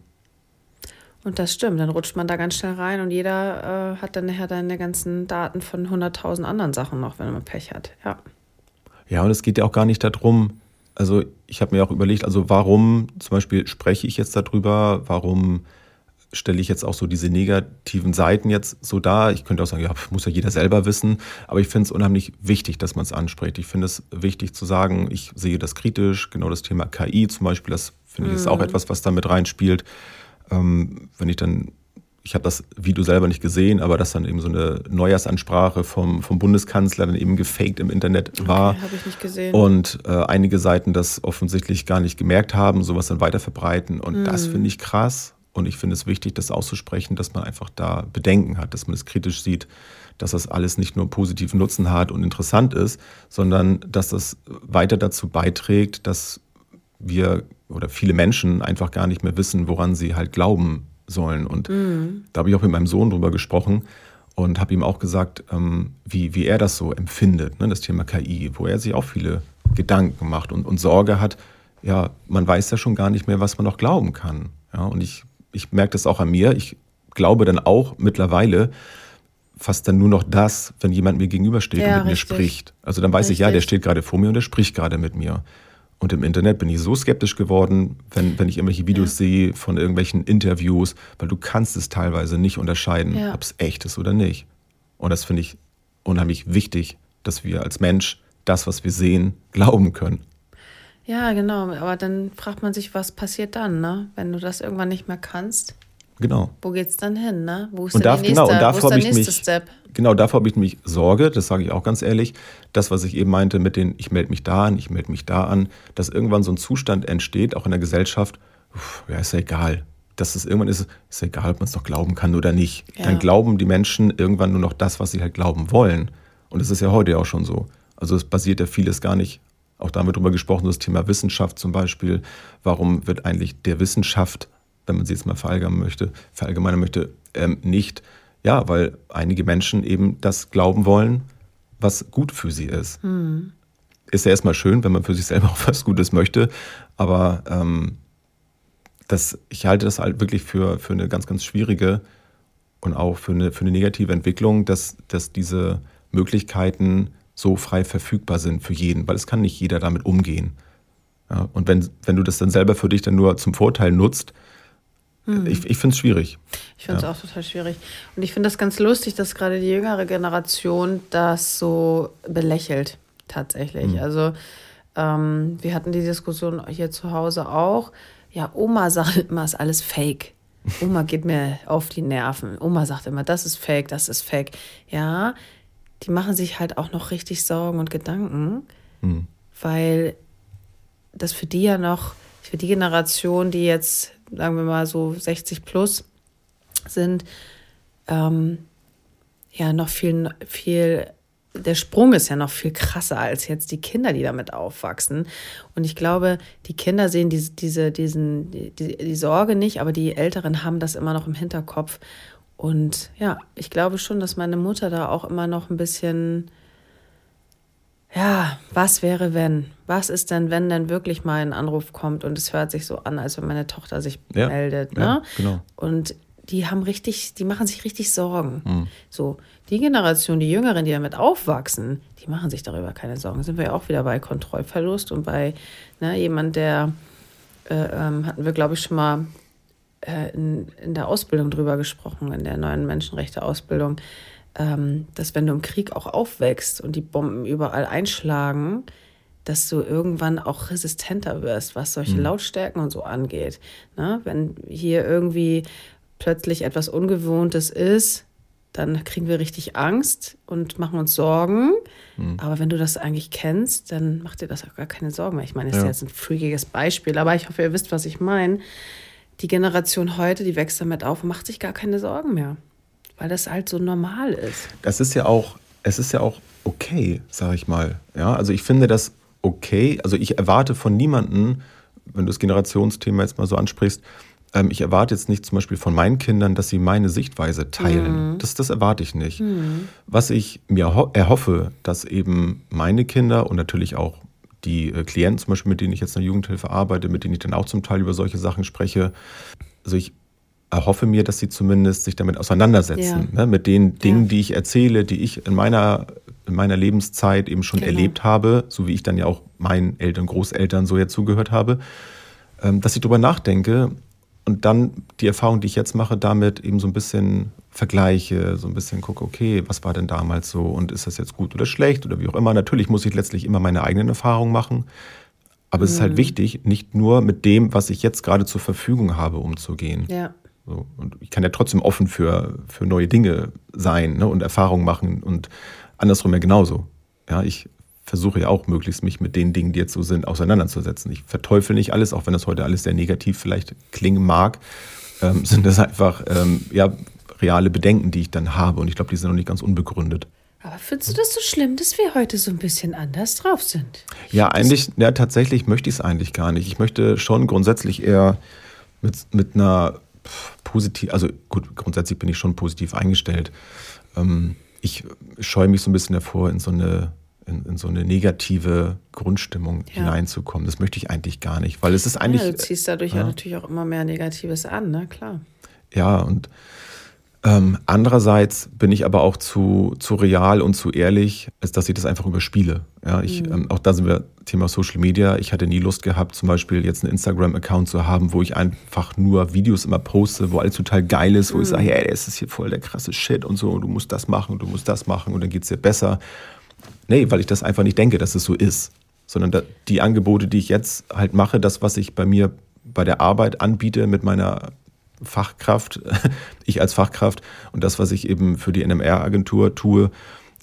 Und das stimmt, dann rutscht man da ganz schnell rein und jeder äh, hat dann nachher deine ganzen Daten von 100.000 anderen Sachen noch, wenn man Pech hat. Ja. Ja, und es geht ja auch gar nicht darum, also ich habe mir auch überlegt, also warum zum Beispiel spreche ich jetzt darüber, warum stelle ich jetzt auch so diese negativen Seiten jetzt so dar. Ich könnte auch sagen, ja, muss ja jeder selber wissen, aber ich finde es unheimlich wichtig, dass man es anspricht. Ich finde es wichtig zu sagen, ich sehe das kritisch, genau das Thema KI zum Beispiel, das finde ich ist auch mhm. etwas, was da mit reinspielt. Ähm, wenn ich dann ich habe das Video selber nicht gesehen, aber dass dann eben so eine Neujahrsansprache vom, vom Bundeskanzler dann eben gefaked im Internet war. Okay, habe ich nicht gesehen. Und äh, einige Seiten das offensichtlich gar nicht gemerkt haben, sowas dann weiter verbreiten. Und mm. das finde ich krass. Und ich finde es wichtig, das auszusprechen, dass man einfach da Bedenken hat, dass man es kritisch sieht, dass das alles nicht nur positiven Nutzen hat und interessant ist, sondern dass das weiter dazu beiträgt, dass wir oder viele Menschen einfach gar nicht mehr wissen, woran sie halt glauben sollen. Und mhm. da habe ich auch mit meinem Sohn drüber gesprochen und habe ihm auch gesagt, ähm, wie, wie er das so empfindet, ne, das Thema KI, wo er sich auch viele Gedanken macht und, und Sorge hat, ja, man weiß ja schon gar nicht mehr, was man noch glauben kann. Ja, und ich, ich merke das auch an mir. Ich glaube dann auch mittlerweile fast dann nur noch das, wenn jemand mir gegenübersteht ja, und mit richtig. mir spricht. Also dann weiß richtig. ich, ja, der steht gerade vor mir und der spricht gerade mit mir. Und im Internet bin ich so skeptisch geworden, wenn, wenn ich irgendwelche Videos ja. sehe von irgendwelchen Interviews, weil du kannst es teilweise nicht unterscheiden, ja. ob es echt ist oder nicht. Und das finde ich unheimlich wichtig, dass wir als Mensch das, was wir sehen, glauben können. Ja, genau. Aber dann fragt man sich, was passiert dann, ne? wenn du das irgendwann nicht mehr kannst. Genau. Wo geht's dann hin, ne? Wo ist und darf, nächste, genau, und davor habe ich mich, Step? Genau, davor habe ich mich Sorge, das sage ich auch ganz ehrlich, das, was ich eben meinte mit den, ich melde mich da an, ich melde mich da an, dass irgendwann so ein Zustand entsteht, auch in der Gesellschaft, uff, ja, ist ja egal. Dass es irgendwann ist, ist ja egal, ob man es noch glauben kann oder nicht. Ja. Dann glauben die Menschen irgendwann nur noch das, was sie halt glauben wollen. Und das ist ja heute auch schon so. Also es basiert ja vieles gar nicht auch da haben wir drüber gesprochen, das Thema Wissenschaft zum Beispiel. Warum wird eigentlich der Wissenschaft wenn man sie jetzt mal verallgemeinern möchte, verallgemeinern möchte ähm, nicht. Ja, weil einige Menschen eben das glauben wollen, was gut für sie ist. Mhm. Ist ja erstmal schön, wenn man für sich selber auch was Gutes möchte, aber ähm, das, ich halte das halt wirklich für, für eine ganz, ganz schwierige und auch für eine, für eine negative Entwicklung, dass, dass diese Möglichkeiten so frei verfügbar sind für jeden, weil es kann nicht jeder damit umgehen. Ja, und wenn, wenn du das dann selber für dich dann nur zum Vorteil nutzt, Mhm. Ich, ich finde es schwierig. Ich finde es ja. auch total schwierig. Und ich finde das ganz lustig, dass gerade die jüngere Generation das so belächelt, tatsächlich. Mhm. Also, ähm, wir hatten die Diskussion hier zu Hause auch. Ja, Oma sagt immer, ist alles fake. Oma geht mir auf die Nerven. Oma sagt immer, das ist fake, das ist fake. Ja, die machen sich halt auch noch richtig Sorgen und Gedanken, mhm. weil das für die ja noch, für die Generation, die jetzt sagen wir mal so 60 plus sind, ähm, ja noch viel, viel, der Sprung ist ja noch viel krasser als jetzt die Kinder, die damit aufwachsen. Und ich glaube, die Kinder sehen diese, diese, diesen, die, die Sorge nicht, aber die Älteren haben das immer noch im Hinterkopf. Und ja, ich glaube schon, dass meine Mutter da auch immer noch ein bisschen ja, was wäre, wenn? Was ist denn, wenn denn wirklich mal ein Anruf kommt und es hört sich so an, als wenn meine Tochter sich ja, meldet, ne? Ja, genau. Und die haben richtig, die machen sich richtig Sorgen. Mhm. So, die Generation, die Jüngeren, die damit aufwachsen, die machen sich darüber keine Sorgen. Sind wir ja auch wieder bei Kontrollverlust und bei ne, jemand, der äh, ähm, hatten wir, glaube ich, schon mal äh, in, in der Ausbildung drüber gesprochen, in der neuen Menschenrechte-Ausbildung ähm, dass wenn du im Krieg auch aufwächst und die Bomben überall einschlagen, dass du irgendwann auch resistenter wirst, was solche mhm. Lautstärken und so angeht. Ne? Wenn hier irgendwie plötzlich etwas Ungewohntes ist, dann kriegen wir richtig Angst und machen uns Sorgen. Mhm. Aber wenn du das eigentlich kennst, dann macht dir das auch gar keine Sorgen mehr. Ich meine, das ja. ist jetzt ein freakiges Beispiel, aber ich hoffe, ihr wisst, was ich meine. Die Generation heute, die wächst damit auf und macht sich gar keine Sorgen mehr, weil das halt so normal ist. Das ist ja auch, es ist ja auch okay, sage ich mal. Ja, also ich finde das okay. Also ich erwarte von niemandem, wenn du das Generationsthema jetzt mal so ansprichst, ähm, ich erwarte jetzt nicht zum Beispiel von meinen Kindern, dass sie meine Sichtweise teilen. Mhm. Das, das erwarte ich nicht. Mhm. Was ich mir erhoffe, dass eben meine Kinder und natürlich auch die äh, Klienten zum Beispiel, mit denen ich jetzt in der Jugendhilfe arbeite, mit denen ich dann auch zum Teil über solche Sachen spreche, also ich erhoffe mir, dass sie zumindest sich damit auseinandersetzen, ja. ne, mit den Dingen, ja. die ich erzähle, die ich in meiner, in meiner Lebenszeit eben schon genau. erlebt habe, so wie ich dann ja auch meinen Eltern, Großeltern so jetzt zugehört habe, ähm, dass ich darüber nachdenke und dann die Erfahrung, die ich jetzt mache, damit eben so ein bisschen vergleiche, so ein bisschen gucke, okay, was war denn damals so und ist das jetzt gut oder schlecht oder wie auch immer. Natürlich muss ich letztlich immer meine eigenen Erfahrungen machen. Aber mhm. es ist halt mhm. wichtig, nicht nur mit dem, was ich jetzt gerade zur Verfügung habe, umzugehen. Ja. So, und ich kann ja trotzdem offen für, für neue Dinge sein ne, und Erfahrungen machen und andersrum ja genauso. Ja, ich versuche ja auch möglichst mich mit den Dingen, die jetzt so sind, auseinanderzusetzen. Ich verteufel nicht alles, auch wenn das heute alles sehr negativ vielleicht klingen mag, ähm, sind das einfach ähm, ja, reale Bedenken, die ich dann habe. Und ich glaube, die sind noch nicht ganz unbegründet. Aber findest du das so schlimm, dass wir heute so ein bisschen anders drauf sind? Ja, eigentlich, ja, tatsächlich möchte ich es eigentlich gar nicht. Ich möchte schon grundsätzlich eher mit, mit einer positiv, also gut, grundsätzlich bin ich schon positiv eingestellt. Ähm, ich scheue mich so ein bisschen davor, in so eine in, in so eine negative Grundstimmung ja. hineinzukommen. Das möchte ich eigentlich gar nicht, weil es ist eigentlich. Ja, du ziehst dadurch ja, ja natürlich auch immer mehr Negatives an, ne? Klar. Ja, und ähm, andererseits bin ich aber auch zu, zu real und zu ehrlich, als dass ich das einfach überspiele. Ja, ich, mhm. ähm, auch da sind wir Thema Social Media. Ich hatte nie Lust gehabt, zum Beispiel jetzt einen Instagram-Account zu haben, wo ich einfach nur Videos immer poste, wo alles total geil ist, wo mhm. ich sage, hey, das ist hier voll der krasse Shit und so, und du musst das machen und du musst das machen und dann geht es dir besser. Nee, weil ich das einfach nicht denke, dass es so ist. Sondern die Angebote, die ich jetzt halt mache, das, was ich bei mir bei der Arbeit anbiete mit meiner Fachkraft, ich als Fachkraft und das, was ich eben für die NMR-Agentur tue,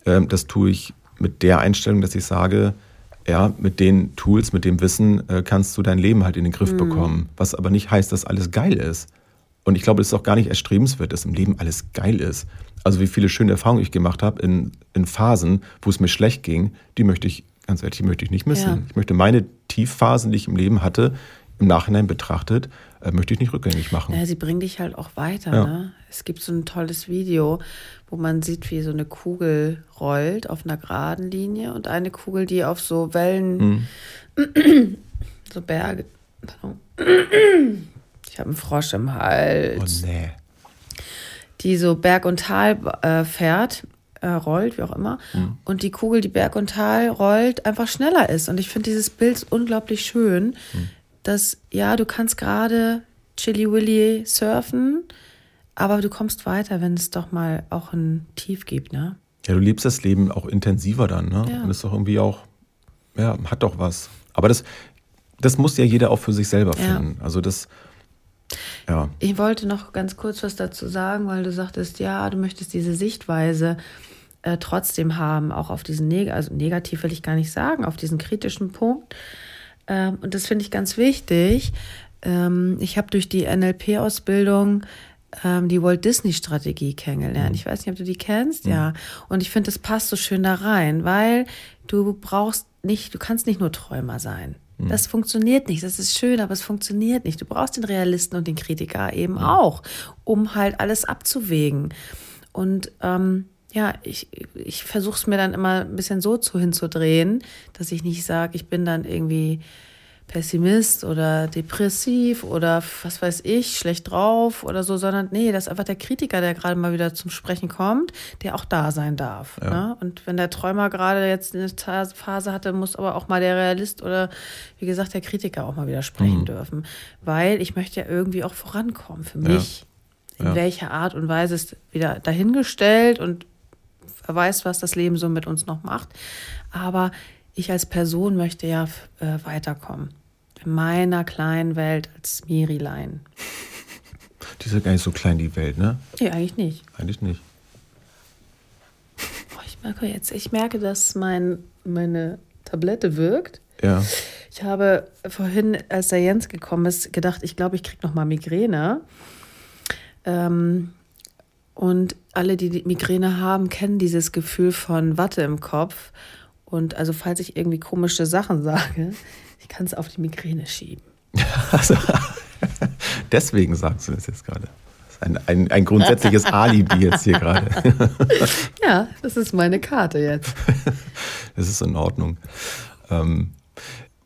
ähm, das tue ich mit der Einstellung, dass ich sage, ja, mit den Tools, mit dem Wissen äh, kannst du dein Leben halt in den Griff mhm. bekommen. Was aber nicht heißt, dass alles geil ist. Und ich glaube, es ist auch gar nicht erstrebenswert, dass im Leben alles geil ist. Also wie viele schöne Erfahrungen ich gemacht habe in, in Phasen, wo es mir schlecht ging, die möchte ich, ganz ehrlich, die möchte ich nicht missen. Ja. Ich möchte meine Tiefphasen, die ich im Leben hatte, im Nachhinein betrachtet, äh, möchte ich nicht rückgängig machen. Ja, sie bringen dich halt auch weiter. Ja. Ne? Es gibt so ein tolles Video, wo man sieht, wie so eine Kugel rollt auf einer geraden Linie und eine Kugel, die auf so Wellen, hm. so Berge, ich habe einen Frosch im Hals. Oh nee die so Berg und Tal äh, fährt, äh, rollt, wie auch immer, mhm. und die Kugel, die Berg und Tal rollt, einfach schneller ist. Und ich finde dieses Bild unglaublich schön, mhm. Dass, ja, du kannst gerade Chili Willy surfen, aber du kommst weiter, wenn es doch mal auch ein Tief gibt, ne? Ja, du lebst das Leben auch intensiver dann, ne? Ja. Und ist doch irgendwie auch, ja, hat doch was. Aber das, das muss ja jeder auch für sich selber finden. Ja. Also das ja. Ich wollte noch ganz kurz was dazu sagen, weil du sagtest, ja, du möchtest diese Sichtweise äh, trotzdem haben, auch auf diesen, Neg also negativ will ich gar nicht sagen, auf diesen kritischen Punkt. Ähm, und das finde ich ganz wichtig. Ähm, ich habe durch die NLP-Ausbildung ähm, die Walt Disney-Strategie kennengelernt. Mhm. Ich weiß nicht, ob du die kennst, mhm. ja. Und ich finde, das passt so schön da rein, weil du brauchst nicht, du kannst nicht nur Träumer sein. Hm. Das funktioniert nicht. Das ist schön, aber es funktioniert nicht. Du brauchst den Realisten und den Kritiker eben ja. auch, um halt alles abzuwägen. Und ähm, ja, ich, ich versuche es mir dann immer ein bisschen so zu hinzudrehen, dass ich nicht sage, ich bin dann irgendwie Pessimist oder depressiv oder was weiß ich, schlecht drauf oder so, sondern nee, das ist einfach der Kritiker, der gerade mal wieder zum Sprechen kommt, der auch da sein darf. Ja. Ne? Und wenn der Träumer gerade jetzt eine Phase hatte, muss aber auch mal der Realist oder wie gesagt der Kritiker auch mal wieder sprechen mhm. dürfen. Weil ich möchte ja irgendwie auch vorankommen für mich. Ja. In ja. welcher Art und Weise ist wieder dahingestellt und wer weiß, was das Leben so mit uns noch macht. Aber ich als Person möchte ja äh, weiterkommen. In meiner kleinen Welt als Mirilein. Die ist ja gar nicht so klein, die Welt, ne? Nee, eigentlich nicht. Eigentlich nicht. Ich merke jetzt, ich merke, dass mein, meine Tablette wirkt. Ja. Ich habe vorhin, als der Jens gekommen ist, gedacht, ich glaube, ich kriege noch mal Migräne. Ähm, und alle, die, die Migräne haben, kennen dieses Gefühl von Watte im Kopf. Und also, falls ich irgendwie komische Sachen sage, ich kann es auf die Migräne schieben. Also, deswegen sagst du das jetzt gerade. Das ist ein, ein, ein grundsätzliches Alibi jetzt hier gerade. Ja, das ist meine Karte jetzt. Das ist in Ordnung. Ähm,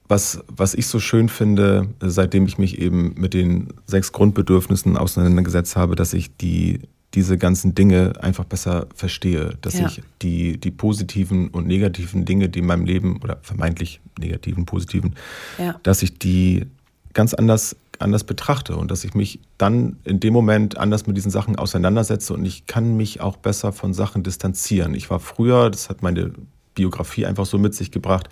was, was ich so schön finde, seitdem ich mich eben mit den sechs Grundbedürfnissen auseinandergesetzt habe, dass ich die, diese ganzen Dinge einfach besser verstehe. Dass Ja. ich die, die positiven und negativen Dinge, die in meinem Leben, oder vermeintlich negativen, positiven, Ja. dass ich die ganz anders, anders betrachte und dass ich mich dann in dem Moment anders mit diesen Sachen auseinandersetze und ich kann mich auch besser von Sachen distanzieren. Ich war früher, das hat meine Biografie einfach so mit sich gebracht,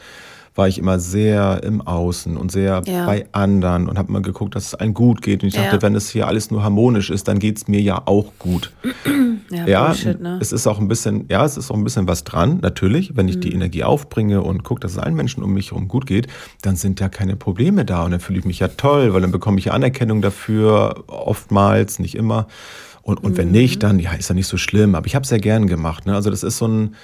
war ich immer sehr im Außen und sehr Ja. bei anderen und habe mal geguckt, dass es allen gut geht. Und ich dachte, Ja. wenn es hier alles nur harmonisch ist, dann geht es mir ja auch gut. Ja, Ja, Bullshit, ne? es ist auch ein bisschen, ja, es ist auch ein bisschen was dran, natürlich. Wenn ich Mhm. die Energie aufbringe und gucke, dass es allen Menschen um mich herum gut geht, dann sind ja keine Probleme da und dann fühle ich mich ja toll, weil dann bekomme ich ja Anerkennung dafür, oftmals, nicht immer. Und, und Mhm. wenn nicht, dann ja, ist ja nicht so schlimm. Aber ich habe es ja gern gemacht. Ne? Also das ist so ein,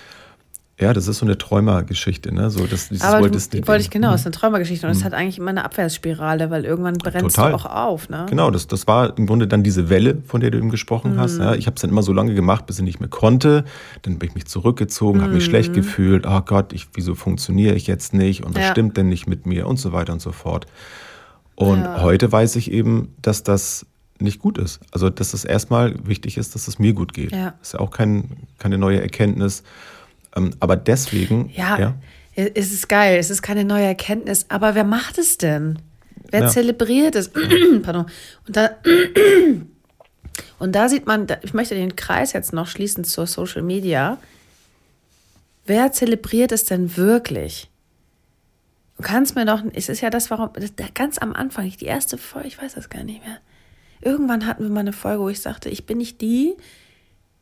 ja, das ist so eine Träumergeschichte, ne? So das, dieses Aber Walt Disney die wollte ich genau, es ist eine Träumergeschichte und es hat eigentlich immer eine Abwärtsspirale, weil irgendwann brennst Total. du auch auf, ne? Genau, das, das war im Grunde dann diese Welle, von der du eben gesprochen Mhm. hast. Ja, ich habe es dann immer so lange gemacht, bis ich nicht mehr konnte. Dann bin ich mich zurückgezogen, habe mich Mhm. schlecht gefühlt. Oh Gott, ich, wieso funktioniere ich jetzt nicht? Und was Ja. stimmt denn nicht mit mir? Und so weiter und so fort. Und Ja. heute weiß ich eben, dass das nicht gut ist. Also, dass es erstmal wichtig ist, dass es mir gut geht. Ja. Ist ja auch kein, keine neue Erkenntnis. Ähm, aber deswegen, Ja, es ist geil, es ist keine neue Erkenntnis, aber wer macht es denn? Wer Ja. zelebriert es? Pardon. Und da, und da sieht man, ich möchte den Kreis jetzt noch schließen zur Social Media. Wer zelebriert es denn wirklich? Du kannst mir doch, es ist ja das, warum, ganz am Anfang, die erste Folge, ich weiß das gar nicht mehr. Irgendwann hatten wir mal eine Folge, wo ich sagte, ich bin nicht die,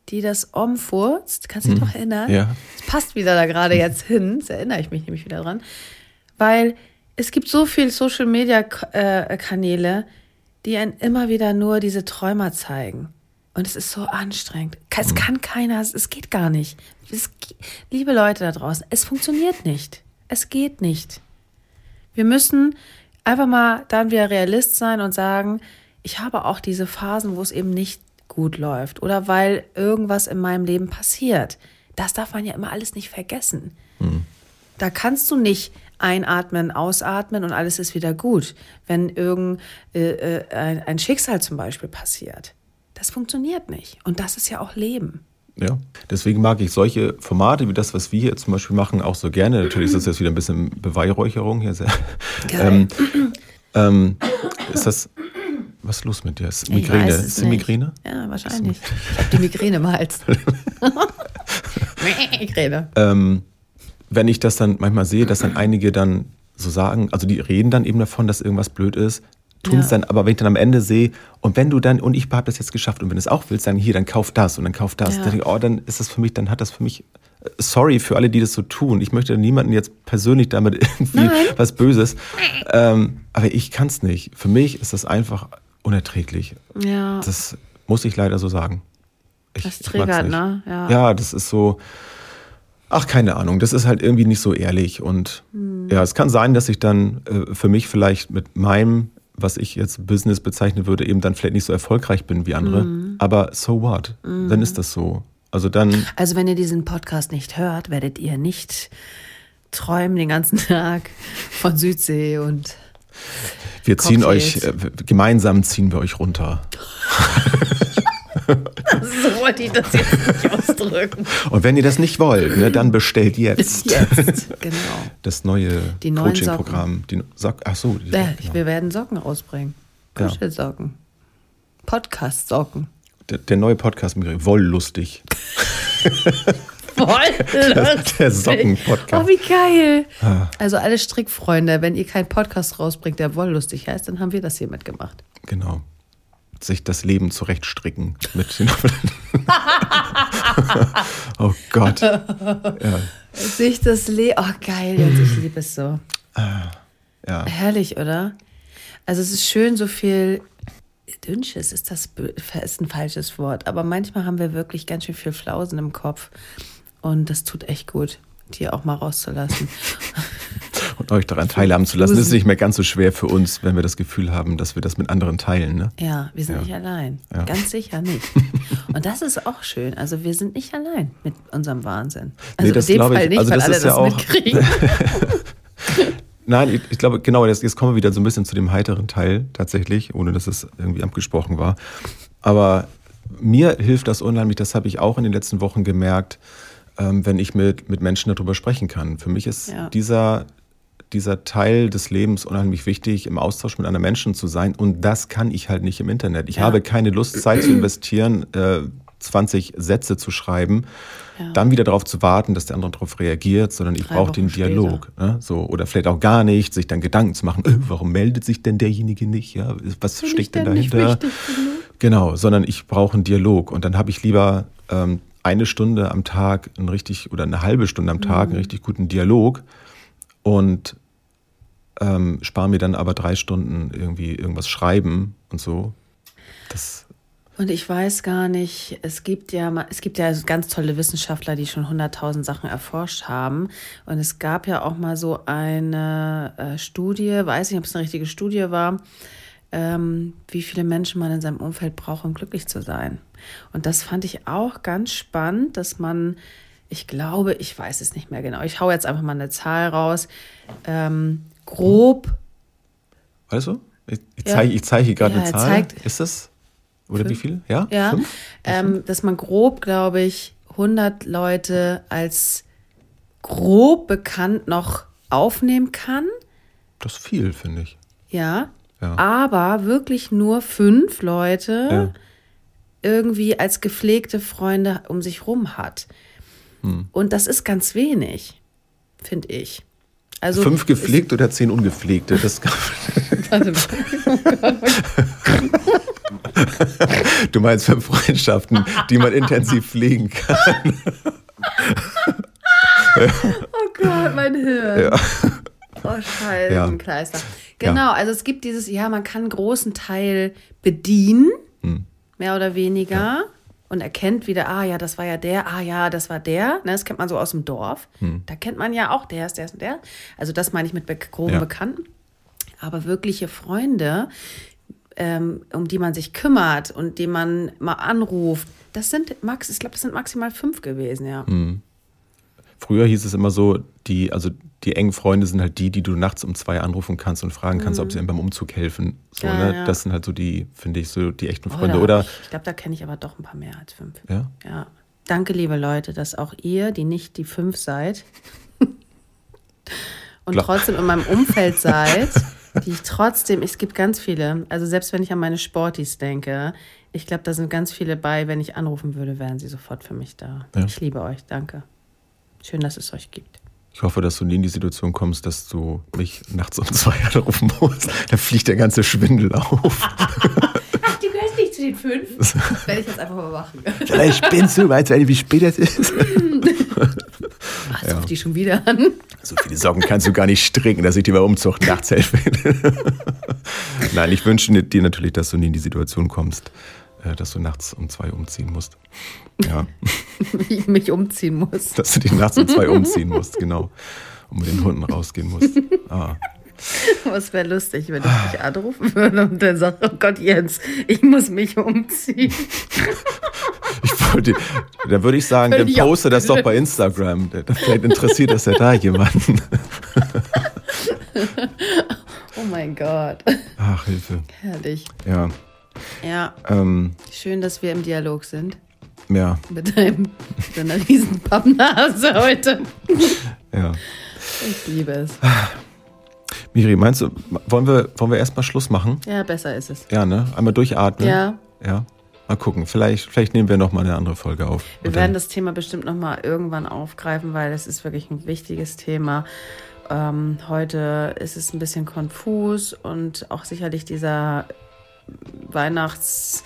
die das Om furzt. Kannst du dich noch erinnern? Ja. Es passt wieder da gerade jetzt hin, das erinnere ich mich nämlich wieder dran. Weil es gibt so viele Social Media äh, Kanäle, die einen immer wieder nur diese Träumer zeigen. Und es ist so anstrengend. Es kann keiner, es geht gar nicht. Es, liebe Leute da draußen, es funktioniert nicht. Es geht nicht. Wir müssen einfach mal dann wieder Realist sein und sagen, ich habe auch diese Phasen, wo es eben nicht gut läuft oder weil irgendwas in meinem Leben passiert. Das darf man ja immer alles nicht vergessen. Da kannst du nicht einatmen, ausatmen und alles ist wieder gut, wenn irgendein äh, äh, ein, Schicksal zum Beispiel passiert. Das funktioniert nicht. Und das ist ja auch Leben. Ja, deswegen mag ich solche Formate wie das, was wir hier zum Beispiel machen, auch so gerne. Natürlich ist das jetzt wieder ein bisschen Beweihräucherung hier. Sehr. Ähm, ähm, ist das, was ist los mit dir? Ist Migräne? Ist die. Migräne? Ja, wahrscheinlich. Ich habe die Migräne im Hals. Migräne. Ähm, wenn ich das dann manchmal sehe, dass dann einige dann so sagen, also die reden dann eben davon, dass irgendwas blöd ist, tun es Ja. dann, aber wenn ich dann am Ende sehe, und wenn du dann, und ich habe das jetzt geschafft, und wenn du es auch willst, dann hier, dann kauf das und dann kauf das. Ja. Dann, denke ich, oh, dann ist das für mich, dann hat das für mich, sorry für alle, die das so tun. Ich möchte niemanden jetzt persönlich damit irgendwie Nein. was Böses. Ähm, aber ich kann es nicht. Für mich ist das einfach unerträglich. Ja. Das muss ich leider so sagen. Ich, Das triggert, ne? Ja. ja, das ist so. Ach, keine Ahnung. Das ist halt irgendwie nicht so ehrlich. Und Hm. ja, es kann sein, dass ich dann äh, für mich vielleicht mit meinem, was ich jetzt Business bezeichnen würde, eben dann vielleicht nicht so erfolgreich bin wie andere. Hm. Aber so what? Dann ist das so. Also dann, Also wenn ihr diesen Podcast nicht hört, werdet ihr nicht träumen den ganzen Tag von Südsee und wir ziehen Cocktails. euch, äh, gemeinsam ziehen wir euch runter. so wollte ich das jetzt nicht ausdrücken. Und wenn ihr das nicht wollt, ne, dann bestellt jetzt, Jetzt, genau. das neue Coaching-Programm. Die Sock, ach so, die Ja, genau. wir werden Socken rausbringen. Ja. Kuschelsocken. Podcast-Socken. der, der neue Podcast, Wolllustig. Voll Der Socken-Podcast. Oh, wie geil. Also alle Strickfreunde, wenn ihr keinen Podcast rausbringt, der wolllustig heißt, dann haben wir das hier mitgemacht. Genau. sich das Leben zurechtstricken mit den Oh Gott. Ja. Sich das Leben. Oh, geil, jetzt. Ich liebe es so. ja. Herrlich, oder? Also, es ist schön, so viel. Dünnsches ist das ist ein falsches Wort, aber manchmal haben wir wirklich ganz schön viel Flausen im Kopf und das tut echt gut, die auch mal rauszulassen. Und euch daran teilhaben zu lassen. Das ist nicht mehr ganz so schwer für uns, wenn wir das Gefühl haben, dass wir das mit anderen teilen. Ne? Ja, wir sind Ja. nicht allein. Ja. Ganz sicher nicht. Und das ist auch schön. Also wir sind nicht allein mit unserem Wahnsinn. Nee, Also das in dem ich. Fall nicht, Also weil das alle ja das auch- mitkriegen. Nein, ich, ich glaube, genau, jetzt, jetzt kommen wir wieder so ein bisschen zu dem heiteren Teil tatsächlich, ohne dass es irgendwie abgesprochen war. Aber mir hilft das unheimlich, das habe ich auch in den letzten Wochen gemerkt, ähm, wenn ich mit, mit Menschen darüber sprechen kann. Für mich ist Ja. dieser, dieser Teil des Lebens unheimlich wichtig, im Austausch mit anderen Menschen zu sein. Und das kann ich halt nicht im Internet. Ich Ja. habe keine Lust, Zeit zu investieren, äh, 20 Sätze zu schreiben, Ja. dann wieder darauf zu warten, dass der andere darauf reagiert, sondern ich brauche den. Dialog. Ne? So, oder vielleicht auch gar nicht, sich dann Gedanken zu machen, äh, warum meldet sich denn derjenige nicht? Ja, was Bin steckt denn dahinter? Genau, sondern ich brauche einen Dialog. Und dann habe ich lieber ähm, eine Stunde am Tag einen richtig oder eine halbe Stunde am Tag einen richtig guten Dialog und ähm, spare mir dann aber drei Stunden irgendwie irgendwas schreiben und so. Das, Und ich weiß gar nicht, es gibt ja es gibt ja ganz tolle Wissenschaftler, die schon hunderttausend Sachen erforscht haben. Und es gab ja auch mal so eine äh, Studie, weiß nicht, ob es eine richtige Studie war, ähm, wie viele Menschen man in seinem Umfeld braucht, um glücklich zu sein. Und das fand ich auch ganz spannend, dass man, ich glaube, ich weiß es nicht mehr genau, ich hau jetzt einfach mal eine Zahl raus, ähm, grob weißt du? Ich, ich Ja. zeige ich zeige hier gerade Ja, eine Zahl. zeigt- Ist das? Oder wie viel? Ja? Ja, Fünf? ähm, dass man grob, glaube ich, 100 Leute als grob bekannt noch aufnehmen kann. Das ist viel, finde ich. Ja. Ja. Aber wirklich nur fünf Leute Ja. Irgendwie als gepflegte Freunde um sich rum hat. Hm. Und das ist ganz wenig, finde ich. Also Fünf gepflegt oder zehn ungepflegte? Das mal. du meinst fünf Freundschaften, die man intensiv pflegen kann. Oh Gott, mein Hirn. Ja. Oh, Scheiße, Ja. ein Kleister. Genau, also es gibt dieses, ja, man kann einen großen Teil bedienen, Hm. Mehr oder weniger, und erkennt wieder, ah ja, das war ja der, ah ja, das war der. Ne, das kennt man so aus dem Dorf. Hm. Da kennt man ja auch, der ist, der ist und der. Also das meine ich mit be groben Ja. Bekannten. Aber wirkliche Freunde, ähm, um die man sich kümmert und die man mal anruft, das sind max, ich glaube, das sind maximal fünf gewesen, ja. Hm. Früher hieß es immer so, die, also die engen Freunde sind halt die, die du nachts um zwei anrufen kannst und fragen kannst, ob sie einem beim Umzug helfen. So, Ja, ne? ja. Das sind halt so die, finde ich, so die echten Oh, Freunde. Oder, hab Ich, glaube, da kenne ich aber doch ein paar mehr als fünf. ja, Ja. Danke, liebe Leute, dass auch ihr, die nicht die fünf seid und Klar. trotzdem in meinem Umfeld seid, die ich trotzdem, es gibt ganz viele, also selbst wenn ich an meine Sportis denke, ich glaube, da sind ganz viele bei, wenn ich anrufen würde, wären sie sofort für mich da. Ich liebe euch, danke. Schön, dass es euch gibt. ich hoffe, dass du nie in die Situation kommst, dass du mich nachts um zwei anrufen musst. Da fliegt der ganze Schwindel auf. Ach, du gehörst nicht zu den fünf? Das werde ich jetzt einfach mal machen. ich bin so weit, wie spät es ist. Ach, jetzt ruft die schon wieder an. So viele Socken kannst du gar nicht stricken, dass ich dir bei Umzucht nachts helfe. Nein, ich wünsche dir natürlich, dass du nie in die Situation kommst, dass du nachts um zwei umziehen musst. Ja, Wie ich mich umziehen muss. dass du dich nachts um zwei umziehen musst, genau. Und mit den Hunden rausgehen musst. Ah. Was wäre lustig, wenn ich dich anrufen würde und dann sagt, oh Gott, Jens, ich muss mich umziehen. Ich wollte, da würde ich sagen, dann poste das doch bei Instagram. Vielleicht interessiert das ja da jemanden. Oh mein Gott. Ach, Hilfe. Herrlich. Ja, Ja, ähm, schön, dass wir im Dialog sind. ja, Mit deinem, deiner riesen Pappnase heute. ja. Ich liebe es. Miri, meinst du, wollen wir, wollen wir erstmal Schluss machen? Ja, besser ist es. Ja, ne? Einmal durchatmen. Ja. Ja. Mal gucken. Vielleicht, vielleicht nehmen wir noch mal eine andere Folge auf. Wir Und werden das Thema bestimmt nochmal irgendwann aufgreifen, weil es ist wirklich ein wichtiges Thema. Ähm, heute ist es ein bisschen konfus und auch sicherlich dieser Weihnachts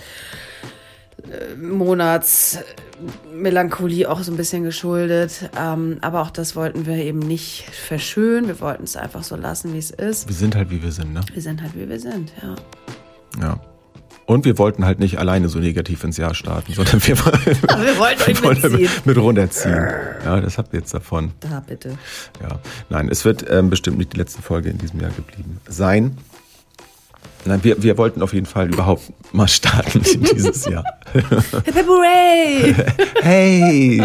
äh, auch so ein bisschen geschuldet. Ähm, aber auch das wollten wir eben nicht verschönen. Wir wollten es einfach so lassen, wie es ist. Wir sind halt, wie wir sind, ne? Wir sind halt, wie wir sind, ja. Ja. Und wir wollten halt nicht alleine so negativ ins Jahr starten, sondern wir, wir wollten euch wollten mitziehen. mit runterziehen. Ja, das habt ihr jetzt davon. Da bitte. Ja. Nein, es wird ähm, bestimmt nicht die letzte Folge in diesem Jahr geblieben sein. Nein, wir, wir wollten auf jeden Fall überhaupt mal starten dieses Jahr. Hooray! Hey!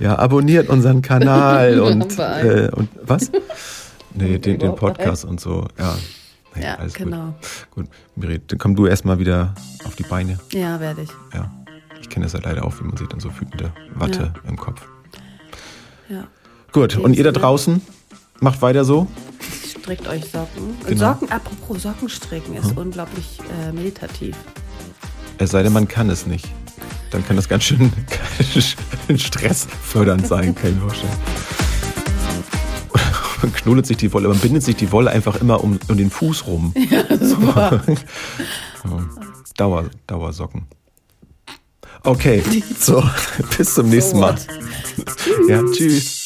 Ja, abonniert unseren Kanal und, äh, und was? Nee, den, den Podcast und so. Ja, nee, Ja, alles genau. gut. Gut, Miri, dann komm du erstmal wieder auf die Beine. Ja, werde ich. Ja. Ich kenne das ja leider auch, wie man sieht, dann so wütende Watte im Kopf. Ja. Gut, und ihr da draußen, macht weiter so. Strickt euch Socken. Und Genau. Socken, apropos Sockenstricken, ist unglaublich äh, meditativ. Es sei denn, man kann es nicht. Dann kann das ganz schön stressfördernd sein, kann ich mir vorstellen. Man knuddelt sich die Wolle, man bindet sich die Wolle einfach immer um, um den Fuß rum. Super. Dauer, Dauersocken. Okay, so, bis zum nächsten Mal. Ja, tschüss.